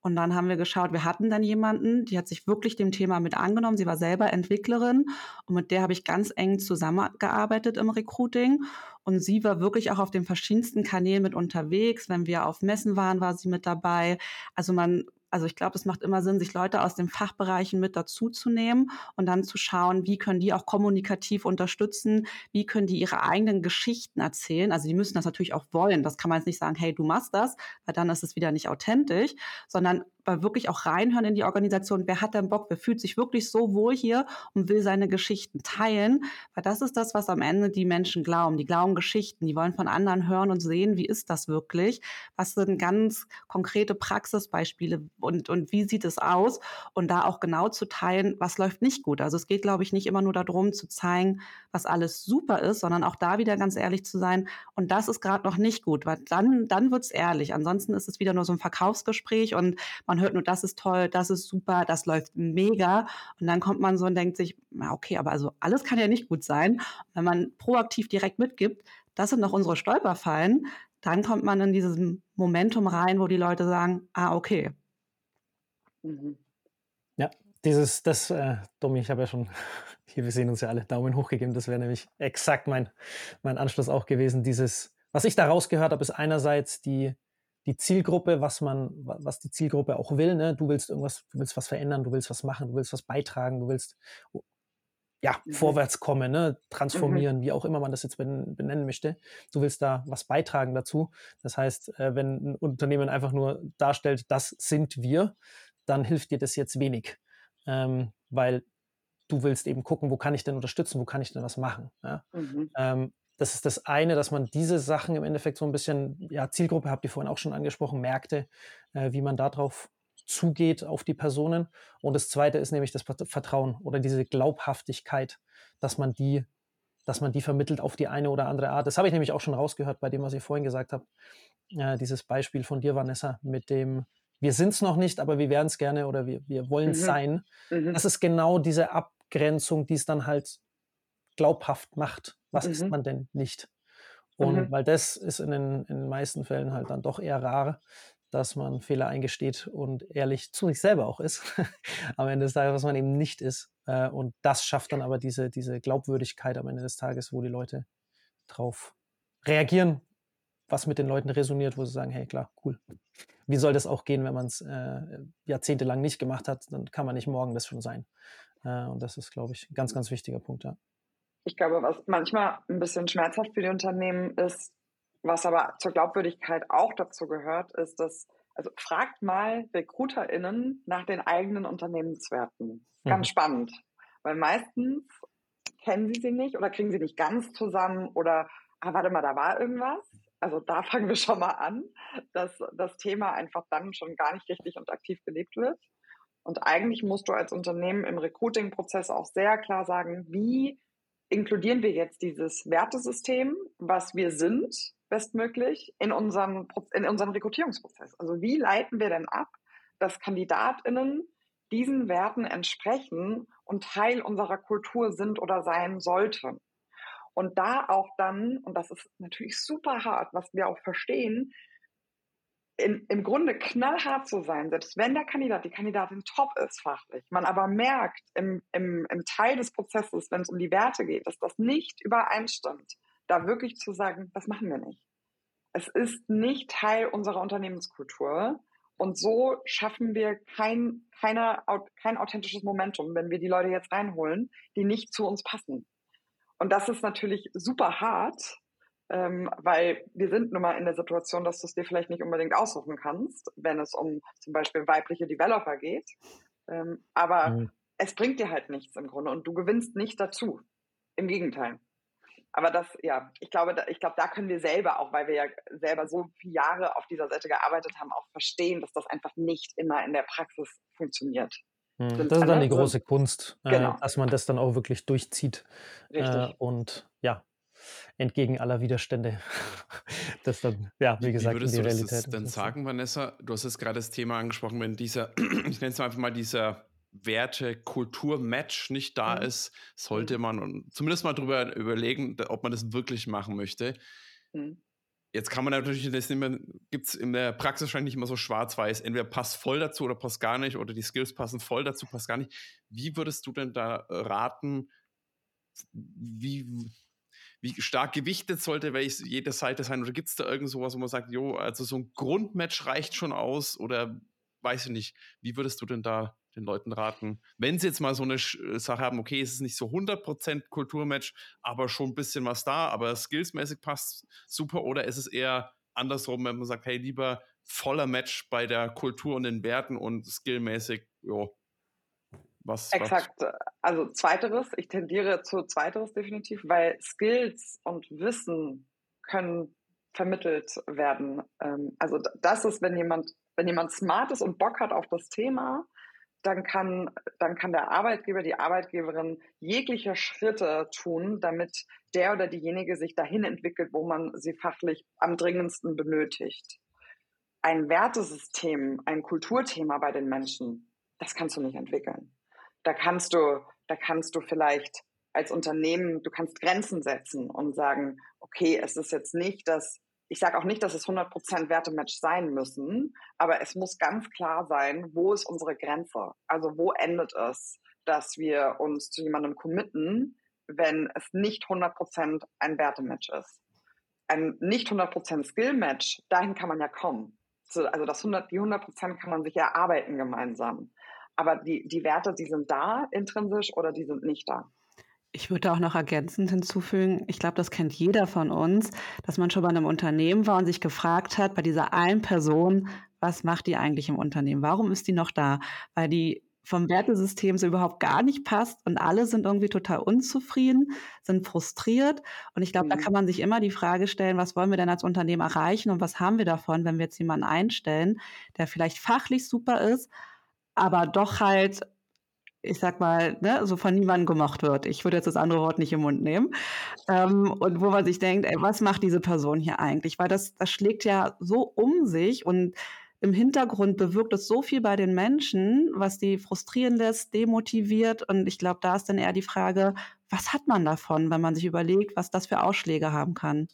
Und dann haben wir geschaut, wir hatten dann jemanden, die hat sich wirklich dem Thema mit angenommen. Sie war selber Entwicklerin und mit der habe ich ganz eng zusammengearbeitet im Recruiting. Und sie war wirklich auch auf den verschiedensten Kanälen mit unterwegs. Wenn wir auf Messen waren, war sie mit dabei. Also man also ich glaube, es macht immer Sinn, sich Leute aus den Fachbereichen mit dazu zu nehmen und dann zu schauen, wie können die auch kommunikativ unterstützen, wie können die ihre eigenen Geschichten erzählen. Also die müssen das natürlich auch wollen. Das kann man jetzt nicht sagen, hey, du machst das, weil dann ist es wieder nicht authentisch, sondern mal wirklich auch reinhören in die Organisation. Wer hat denn Bock? Wer fühlt sich wirklich so wohl hier und will seine Geschichten teilen? Weil das ist das, was am Ende die Menschen glauben. Die glauben Geschichten. Die wollen von anderen hören und sehen, wie ist das wirklich? Was sind ganz konkrete Praxisbeispiele und, und wie sieht es aus? Und da auch genau zu teilen, was läuft nicht gut. Also es geht, glaube ich, nicht immer nur darum zu zeigen, was alles super ist, sondern auch da wieder ganz ehrlich zu sein. Und das ist gerade noch nicht gut, weil dann, dann wird es ehrlich. Ansonsten ist es wieder nur so ein Verkaufsgespräch und man man hört nur, das ist toll, das ist super, das läuft mega. Und dann kommt man so und denkt sich, na okay, aber also alles kann ja nicht gut sein. wenn man proaktiv direkt mitgibt, das sind noch unsere Stolperfallen, dann kommt man in dieses Momentum rein, wo die Leute sagen, ah, okay. Mhm. Ja, dieses, das, äh, Domi, ich habe ja schon, hier, wir sehen uns ja alle, Daumen hoch gegeben, das wäre nämlich exakt mein, mein Anschluss auch gewesen. Dieses, was ich da rausgehört habe, ist einerseits die, die Zielgruppe, was man, was die Zielgruppe auch will. Ne? Du willst irgendwas, du willst was verändern, du willst was machen, du willst was beitragen, du willst ja mhm. vorwärts kommen, ne? transformieren, mhm. wie auch immer man das jetzt benennen möchte. Du willst da was beitragen dazu. Das heißt, äh, wenn ein Unternehmen einfach nur darstellt, das sind wir, dann hilft dir das jetzt wenig, ähm, weil du willst eben gucken, wo kann ich denn unterstützen, wo kann ich denn was machen. Ja? Mhm. Ähm, das ist das eine, dass man diese Sachen im Endeffekt so ein bisschen, ja, Zielgruppe habt ihr vorhin auch schon angesprochen, Märkte, äh, wie man darauf zugeht auf die Personen. Und das zweite ist nämlich das Vertrauen oder diese Glaubhaftigkeit, dass man die, dass man die vermittelt auf die eine oder andere Art. Das habe ich nämlich auch schon rausgehört bei dem, was ich vorhin gesagt habe. Äh, dieses Beispiel von dir, Vanessa, mit dem, wir sind es noch nicht, aber wir werden es gerne oder wir, wir wollen es mhm. sein. Mhm. Das ist genau diese Abgrenzung, die es dann halt glaubhaft macht. Was mhm. ist man denn nicht? Und mhm. weil das ist in den, in den meisten Fällen halt dann doch eher rar, dass man Fehler eingesteht und ehrlich zu sich selber auch ist. am Ende des Tages, was man eben nicht ist. Äh, und das schafft dann aber diese, diese Glaubwürdigkeit am Ende des Tages, wo die Leute drauf reagieren, was mit den Leuten resoniert, wo sie sagen, hey, klar, cool. Wie soll das auch gehen, wenn man es äh, jahrzehntelang nicht gemacht hat? Dann kann man nicht morgen das schon sein. Äh, und das ist, glaube ich, ein ganz, ganz wichtiger Punkt, ja ich glaube, was manchmal ein bisschen schmerzhaft für die Unternehmen ist, was aber zur Glaubwürdigkeit auch dazu gehört, ist, dass, also fragt mal RecruiterInnen nach den eigenen Unternehmenswerten. Ganz mhm. spannend. Weil meistens kennen sie sie nicht oder kriegen sie nicht ganz zusammen oder, ah, warte mal, da war irgendwas. Also da fangen wir schon mal an, dass das Thema einfach dann schon gar nicht richtig und aktiv gelebt wird. Und eigentlich musst du als Unternehmen im Recruiting-Prozess auch sehr klar sagen, wie inkludieren wir jetzt dieses Wertesystem, was wir sind, bestmöglich, in unserem, in unserem Rekrutierungsprozess. Also wie leiten wir denn ab, dass KandidatInnen diesen Werten entsprechen und Teil unserer Kultur sind oder sein sollten. Und da auch dann, und das ist natürlich super hart, was wir auch verstehen, in, im Grunde knallhart zu sein, selbst wenn der Kandidat, die Kandidatin top ist fachlich, man aber merkt im, im, im Teil des Prozesses, wenn es um die Werte geht, dass das nicht übereinstimmt, da wirklich zu sagen, das machen wir nicht. Es ist nicht Teil unserer Unternehmenskultur. Und so schaffen wir kein, keine, kein authentisches Momentum, wenn wir die Leute jetzt reinholen, die nicht zu uns passen. Und das ist natürlich super hart, ähm, weil wir sind nun mal in der Situation, dass du es dir vielleicht nicht unbedingt aussuchen kannst, wenn es um zum Beispiel weibliche Developer geht. Ähm, aber mhm. es bringt dir halt nichts im Grunde und du gewinnst nicht dazu. Im Gegenteil. Aber das, ja, ich glaube, da, ich glaube, da können wir selber auch, weil wir ja selber so viele Jahre auf dieser Seite gearbeitet haben, auch verstehen, dass das einfach nicht immer in der Praxis funktioniert. Mhm. Das ist dann die große Kunst, äh, genau. äh, dass man das dann auch wirklich durchzieht. Richtig. Äh, und ja, entgegen aller Widerstände. das dann, ja, wie gesagt, wie würdest in die du Realität. Das denn sagen, Vanessa? Du hast jetzt gerade das Thema angesprochen, wenn dieser, ich nenne es einfach mal dieser Werte-Kultur-Match nicht da mhm. ist, sollte mhm. man zumindest mal drüber überlegen, ob man das wirklich machen möchte. Mhm. Jetzt kann man natürlich das gibt es in der Praxis wahrscheinlich nicht immer so schwarz-weiß. Entweder passt voll dazu oder passt gar nicht oder die Skills passen voll dazu, passt gar nicht. Wie würdest du denn da raten, wie, wie stark gewichtet sollte welches, jede Seite sein? Oder gibt es da irgend sowas, wo man sagt, jo, also so ein Grundmatch reicht schon aus? Oder weiß ich nicht, wie würdest du denn da den Leuten raten, wenn sie jetzt mal so eine äh, Sache haben, okay, es ist nicht so 100% Kulturmatch, aber schon ein bisschen was da, aber skillsmäßig passt super, oder ist es eher andersrum, wenn man sagt, hey, lieber voller Match bei der Kultur und den Werten und skillmäßig, jo, was, Exakt. Was? Also zweiteres, ich tendiere zu zweiteres definitiv, weil Skills und Wissen können vermittelt werden. Ähm, also das ist, wenn jemand, wenn jemand smart ist und Bock hat auf das Thema, dann kann, dann kann der Arbeitgeber, die Arbeitgeberin jegliche Schritte tun, damit der oder diejenige sich dahin entwickelt, wo man sie fachlich am dringendsten benötigt. Ein Wertesystem, ein Kulturthema bei den Menschen, das kannst du nicht entwickeln da kannst du, da kannst du vielleicht als Unternehmen, du kannst Grenzen setzen und sagen, okay, es ist jetzt nicht das, ich sage auch nicht, dass es 100% Wertematch sein müssen, aber es muss ganz klar sein, wo ist unsere Grenze? Also wo endet es, dass wir uns zu jemandem committen, wenn es nicht 100% ein Wertematch ist? Ein nicht 100% Skill-Match, dahin kann man ja kommen. Also das 100, die 100% kann man sich erarbeiten gemeinsam. Aber die, die Werte, die sind da intrinsisch oder die sind nicht da. Ich würde auch noch ergänzend hinzufügen, ich glaube, das kennt jeder von uns, dass man schon bei einem Unternehmen war und sich gefragt hat, bei dieser einen Person, was macht die eigentlich im Unternehmen? Warum ist die noch da? Weil die vom Wertesystem so überhaupt gar nicht passt und alle sind irgendwie total unzufrieden, sind frustriert. Und ich glaube, mhm. da kann man sich immer die Frage stellen, was wollen wir denn als Unternehmen erreichen und was haben wir davon, wenn wir jetzt jemanden einstellen, der vielleicht fachlich super ist, aber doch halt, ich sag mal, ne, so von niemandem gemocht wird. Ich würde jetzt das andere Wort nicht im Mund nehmen. Ähm, und wo man sich denkt, ey, was macht diese Person hier eigentlich? Weil das, das schlägt ja so um sich und im Hintergrund bewirkt es so viel bei den Menschen, was die frustrieren lässt, demotiviert. Und ich glaube, da ist dann eher die Frage, was hat man davon, wenn man sich überlegt, was das für Ausschläge haben kann?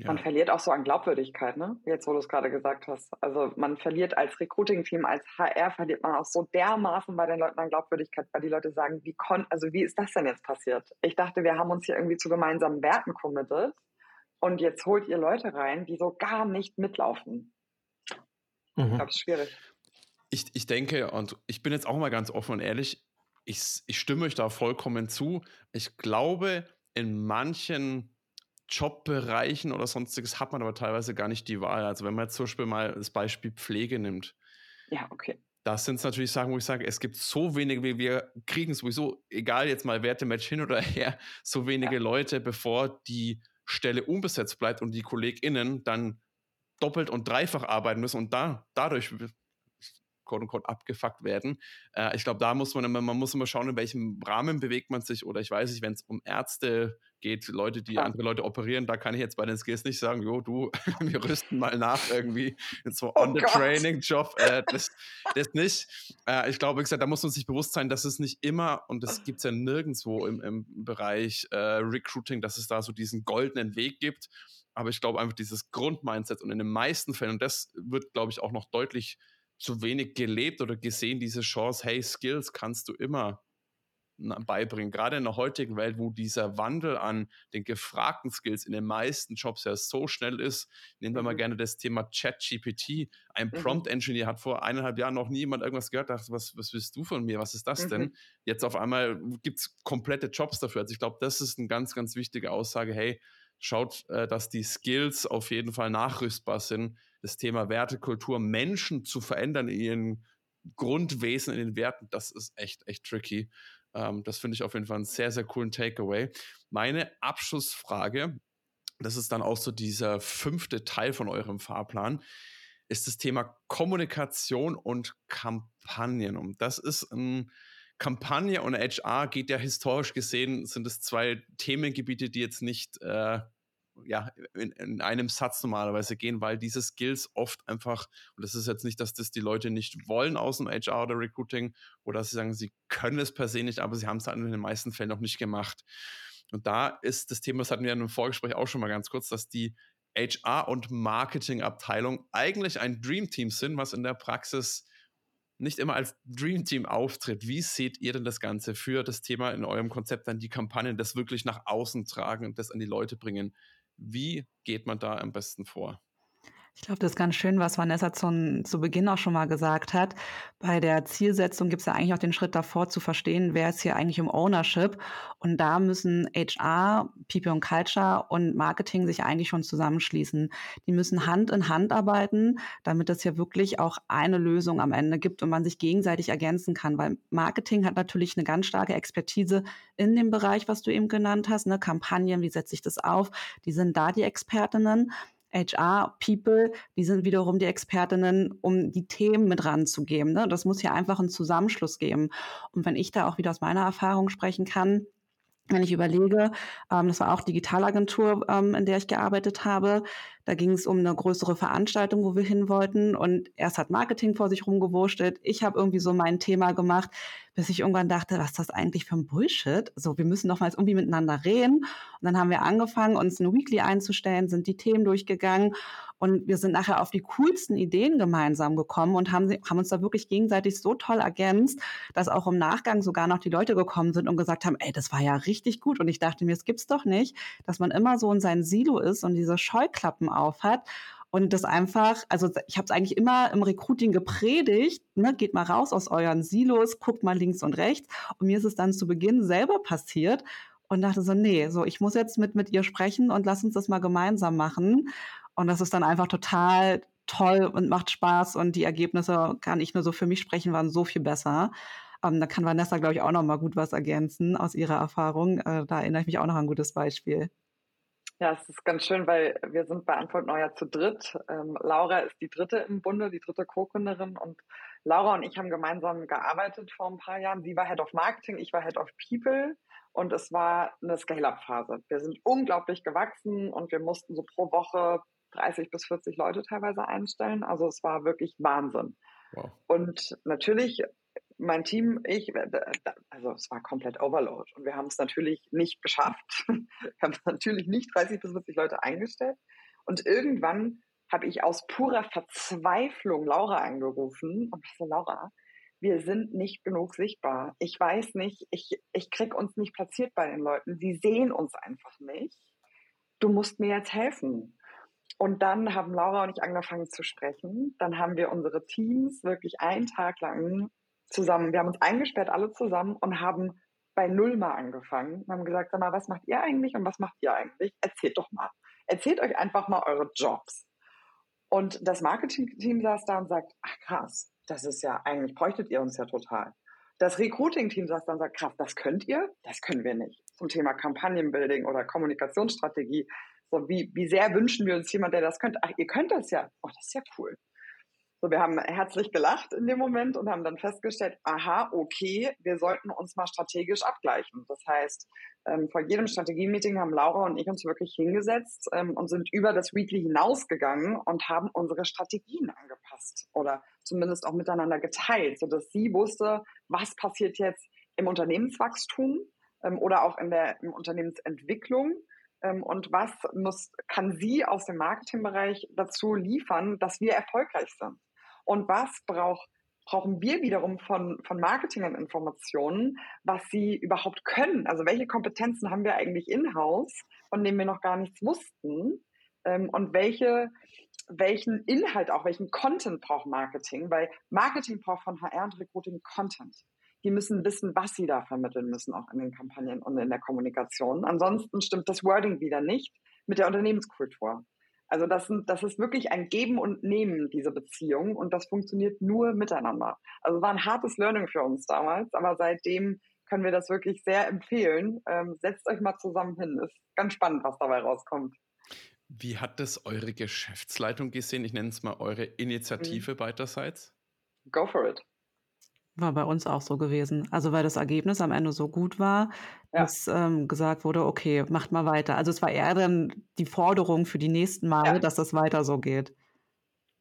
Ja. Man verliert auch so an Glaubwürdigkeit, ne? Jetzt, wo du es gerade gesagt hast. Also man verliert als Recruiting-Team, als HR verliert man auch so dermaßen bei den Leuten an Glaubwürdigkeit, weil die Leute sagen, wie kon also wie ist das denn jetzt passiert? Ich dachte, wir haben uns hier irgendwie zu gemeinsamen Werten committed und jetzt holt ihr Leute rein, die so gar nicht mitlaufen. Mhm. Ich glaube, es ist schwierig. Ich, ich denke, und ich bin jetzt auch mal ganz offen und ehrlich, ich, ich stimme euch da vollkommen zu. Ich glaube, in manchen Jobbereichen oder sonstiges hat man aber teilweise gar nicht die Wahl. Also wenn man jetzt zum Beispiel mal das Beispiel Pflege nimmt. Ja, okay. Das sind natürlich Sachen, wo ich sage, es gibt so wenige, wie wir kriegen sowieso, egal jetzt mal Wertematch hin oder her, so wenige ja. Leute, bevor die Stelle unbesetzt bleibt und die KollegInnen dann doppelt und dreifach arbeiten müssen und da dadurch quote unquote abgefuckt werden. Äh, ich glaube, da muss man immer, man muss immer schauen, in welchem Rahmen bewegt man sich oder ich weiß nicht, wenn es um Ärzte geht, Leute, die ja. andere Leute operieren, da kann ich jetzt bei den Skills nicht sagen, jo, du, wir rüsten mal nach irgendwie so oh on the training Job. Äh, das, das nicht. Äh, ich glaube, wie gesagt, da muss man sich bewusst sein, dass es nicht immer, und das gibt es ja nirgendwo im, im Bereich äh, Recruiting, dass es da so diesen goldenen Weg gibt. Aber ich glaube einfach dieses Grundmindset und in den meisten Fällen, und das wird, glaube ich, auch noch deutlich zu wenig gelebt oder gesehen, diese Chance, hey, Skills kannst du immer beibringen. Gerade in der heutigen Welt, wo dieser Wandel an den gefragten Skills in den meisten Jobs ja so schnell ist, nehmen wir mhm. mal gerne das Thema ChatGPT. Ein mhm. Prompt-Engineer hat vor eineinhalb Jahren noch niemand irgendwas gehört, dachte, was, was willst du von mir? Was ist das mhm. denn? Jetzt auf einmal gibt es komplette Jobs dafür. Also ich glaube, das ist eine ganz, ganz wichtige Aussage. Hey, schaut, äh, dass die Skills auf jeden Fall nachrüstbar sind das Thema Wertekultur, Menschen zu verändern in ihren Grundwesen, in den Werten, das ist echt, echt tricky. Ähm, das finde ich auf jeden Fall einen sehr, sehr coolen Takeaway. Meine Abschlussfrage, das ist dann auch so dieser fünfte Teil von eurem Fahrplan, ist das Thema Kommunikation und Kampagnen. Und das ist ein Kampagne und HR geht ja historisch gesehen, sind es zwei Themengebiete, die jetzt nicht äh, ja, in, in, einem Satz normalerweise gehen, weil diese Skills oft einfach, und das ist jetzt nicht, dass das die Leute nicht wollen aus dem HR oder Recruiting oder sie sagen, sie können es per se nicht, aber sie haben es halt in den meisten Fällen noch nicht gemacht. Und da ist das Thema, das hatten wir in einem Vorgespräch auch schon mal ganz kurz, dass die HR und Marketingabteilung eigentlich ein Dreamteam sind, was in der Praxis nicht immer als Dreamteam auftritt. Wie seht ihr denn das Ganze für das Thema in eurem Konzept dann die Kampagnen, das wirklich nach außen tragen und das an die Leute bringen? Wie geht man da am besten vor? Ich glaube, das ist ganz schön, was Vanessa zu, zu Beginn auch schon mal gesagt hat. Bei der Zielsetzung gibt es ja eigentlich auch den Schritt davor zu verstehen, wer ist hier eigentlich im Ownership. Und da müssen HR, People and Culture und Marketing sich eigentlich schon zusammenschließen. Die müssen Hand in Hand arbeiten, damit es hier wirklich auch eine Lösung am Ende gibt und man sich gegenseitig ergänzen kann. Weil Marketing hat natürlich eine ganz starke Expertise in dem Bereich, was du eben genannt hast, ne? Kampagnen, wie setze ich das auf? Die sind da die Expertinnen. HR-People, die sind wiederum die Expertinnen, um die Themen mit ranzugeben. Ne? Das muss ja einfach einen Zusammenschluss geben. Und wenn ich da auch wieder aus meiner Erfahrung sprechen kann, wenn ich überlege, ähm, das war auch Digitalagentur, ähm, in der ich gearbeitet habe, da ging es um eine größere Veranstaltung, wo wir hin wollten. Und erst hat Marketing vor sich rumgewurschtelt. Ich habe irgendwie so mein Thema gemacht, bis ich irgendwann dachte, was ist das eigentlich für ein Bullshit? So, wir müssen doch mal irgendwie miteinander reden. Und dann haben wir angefangen, uns ein Weekly einzustellen, sind die Themen durchgegangen. Und wir sind nachher auf die coolsten Ideen gemeinsam gekommen und haben, haben uns da wirklich gegenseitig so toll ergänzt, dass auch im Nachgang sogar noch die Leute gekommen sind und gesagt haben, ey, das war ja richtig gut. Und ich dachte mir, es gibt's doch nicht, dass man immer so in sein Silo ist und diese Scheuklappen auf hat und das einfach, also ich habe es eigentlich immer im Recruiting gepredigt, ne, geht mal raus aus euren Silos, guckt mal links und rechts. Und mir ist es dann zu Beginn selber passiert und dachte so, nee, so ich muss jetzt mit, mit ihr sprechen und lass uns das mal gemeinsam machen. Und das ist dann einfach total toll und macht Spaß und die Ergebnisse, kann ich nur so für mich sprechen, waren so viel besser. Ähm, da kann Vanessa, glaube ich, auch noch mal gut was ergänzen aus ihrer Erfahrung. Äh, da erinnere ich mich auch noch an ein gutes Beispiel. Ja, es ist ganz schön, weil wir sind bei Antwort Neuer zu dritt. Ähm, Laura ist die dritte im Bunde, die dritte Co-Gründerin und Laura und ich haben gemeinsam gearbeitet vor ein paar Jahren. Sie war Head of Marketing, ich war Head of People und es war eine Scale-up-Phase. Wir sind unglaublich gewachsen und wir mussten so pro Woche 30 bis 40 Leute teilweise einstellen. Also es war wirklich Wahnsinn. Wow. Und natürlich mein Team, ich, äh, also es war komplett Overload und wir haben es natürlich nicht geschafft. wir haben natürlich nicht 30 bis 40 Leute eingestellt. Und irgendwann habe ich aus purer Verzweiflung Laura angerufen und ich so, Laura, wir sind nicht genug sichtbar. Ich weiß nicht, ich, ich krieg uns nicht platziert bei den Leuten. Sie sehen uns einfach nicht. Du musst mir jetzt helfen. Und dann haben Laura und ich angefangen zu sprechen. Dann haben wir unsere Teams wirklich einen Tag lang zusammen. Wir haben uns eingesperrt, alle zusammen und haben bei Null mal angefangen und haben gesagt, sag mal, was macht ihr eigentlich und was macht ihr eigentlich? Erzählt doch mal. Erzählt euch einfach mal eure Jobs. Und das Marketing-Team saß da und sagt, ach krass, das ist ja, eigentlich bräuchtet ihr uns ja total. Das Recruiting-Team saß da und sagt, krass, das könnt ihr? Das können wir nicht. Zum Thema Kampagnenbuilding oder Kommunikationsstrategie. So, wie, wie sehr wünschen wir uns jemand, der das könnte? Ach, ihr könnt das ja. Oh, das ist ja cool. So, wir haben herzlich gelacht in dem Moment und haben dann festgestellt, aha, okay, wir sollten uns mal strategisch abgleichen. Das heißt, ähm, vor jedem Strategie-Meeting haben Laura und ich uns wirklich hingesetzt ähm, und sind über das Weekly hinausgegangen und haben unsere Strategien angepasst oder zumindest auch miteinander geteilt, sodass sie wusste, was passiert jetzt im Unternehmenswachstum ähm, oder auch in der im Unternehmensentwicklung ähm, und was muss, kann sie aus dem Marketingbereich dazu liefern, dass wir erfolgreich sind und was braucht brauchen wir wiederum von, von Marketing und Informationen, was sie überhaupt können. Also welche Kompetenzen haben wir eigentlich in-house, von denen wir noch gar nichts wussten? Ähm, und welche, welchen Inhalt auch, welchen Content braucht Marketing? Weil Marketing braucht von HR und Recruiting Content. Die müssen wissen, was sie da vermitteln müssen, auch in den Kampagnen und in der Kommunikation. Ansonsten stimmt das Wording wieder nicht mit der Unternehmenskultur. Also das, sind, das ist wirklich ein Geben und Nehmen, diese Beziehung. Und das funktioniert nur miteinander. Also war ein hartes Learning für uns damals, aber seitdem können wir das wirklich sehr empfehlen. Ähm, setzt euch mal zusammen hin. Ist ganz spannend, was dabei rauskommt. Wie hat das eure Geschäftsleitung gesehen? Ich nenne es mal eure Initiative mhm. beiderseits. Go for it. War bei uns auch so gewesen. Also weil das Ergebnis am Ende so gut war, ja. dass ähm, gesagt wurde, okay, macht mal weiter. Also es war eher dann die Forderung für die nächsten Male, ja. dass das weiter so geht.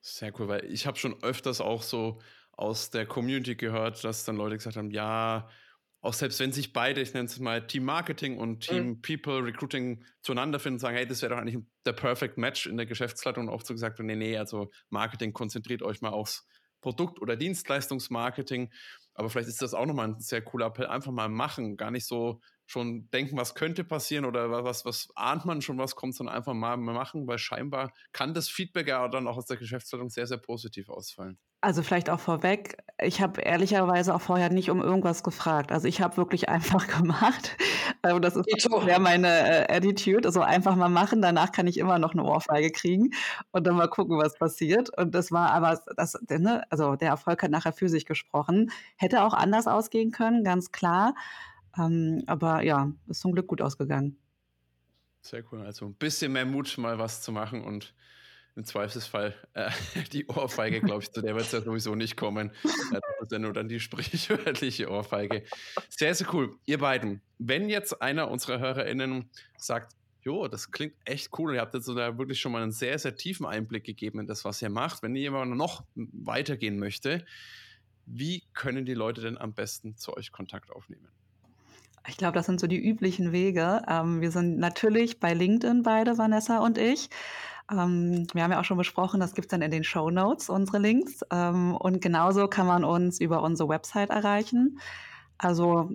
Sehr cool, weil ich habe schon öfters auch so aus der Community gehört, dass dann Leute gesagt haben, ja, auch selbst wenn sich beide, ich nenne es mal Team Marketing und Team mhm. People Recruiting zueinander finden, sagen, hey, das wäre doch eigentlich der Perfect Match in der Geschäftsleitung und oft so gesagt, nee, nee, also Marketing konzentriert euch mal aufs Produkt- oder Dienstleistungsmarketing. Aber vielleicht ist das auch nochmal ein sehr cooler Appell. Einfach mal machen, gar nicht so schon denken, was könnte passieren oder was, was ahnt man schon, was kommt, sondern einfach mal machen, weil scheinbar kann das Feedback ja dann auch aus der Geschäftsleitung sehr, sehr positiv ausfallen. Also vielleicht auch vorweg, ich habe ehrlicherweise auch vorher nicht um irgendwas gefragt. Also ich habe wirklich einfach gemacht. Also das ist ja meine äh, Attitude. Also einfach mal machen, danach kann ich immer noch eine Ohrfeige kriegen und dann mal gucken, was passiert. Und das war aber, das, ne, also der Erfolg hat nachher für sich gesprochen. Hätte auch anders ausgehen können, ganz klar. Ähm, aber ja, ist zum Glück gut ausgegangen. Sehr cool. Also ein bisschen mehr Mut, mal was zu machen und im Zweifelsfall äh, die Ohrfeige, glaube ich, zu der wird es ja sowieso nicht kommen. Das ist ja nur dann die sprichwörtliche Ohrfeige. Sehr, sehr cool. Ihr beiden, wenn jetzt einer unserer HörerInnen sagt, jo, das klingt echt cool. Ihr habt jetzt so da wirklich schon mal einen sehr, sehr tiefen Einblick gegeben in das, was ihr macht. Wenn jemand noch weitergehen möchte, wie können die Leute denn am besten zu euch Kontakt aufnehmen? Ich glaube, das sind so die üblichen Wege. Ähm, wir sind natürlich bei LinkedIn beide, Vanessa und ich. Ähm, wir haben ja auch schon besprochen, das gibt es dann in den Show Notes, unsere Links. Ähm, und genauso kann man uns über unsere Website erreichen. Also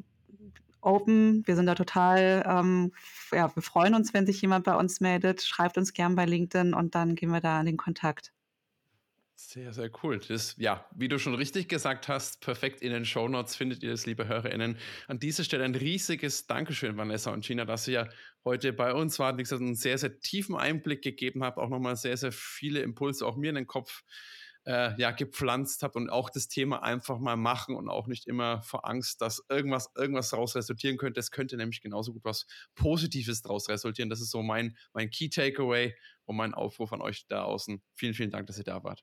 open, wir sind da total, ähm, ja, wir freuen uns, wenn sich jemand bei uns meldet. Schreibt uns gern bei LinkedIn und dann gehen wir da in den Kontakt. Sehr, sehr cool. Das, ja, wie du schon richtig gesagt hast, perfekt in den Show Notes findet ihr das, liebe HörerInnen. An dieser Stelle ein riesiges Dankeschön, Vanessa und Gina, dass ihr ja heute bei uns wart, wie gesagt, einen sehr, sehr tiefen Einblick gegeben habt, auch nochmal sehr, sehr viele Impulse auch mir in den Kopf äh, ja, gepflanzt habt und auch das Thema einfach mal machen und auch nicht immer vor Angst, dass irgendwas, irgendwas daraus resultieren könnte. Es könnte nämlich genauso gut was Positives daraus resultieren. Das ist so mein, mein Key Takeaway und mein Aufruf an euch da außen. Vielen, vielen Dank, dass ihr da wart.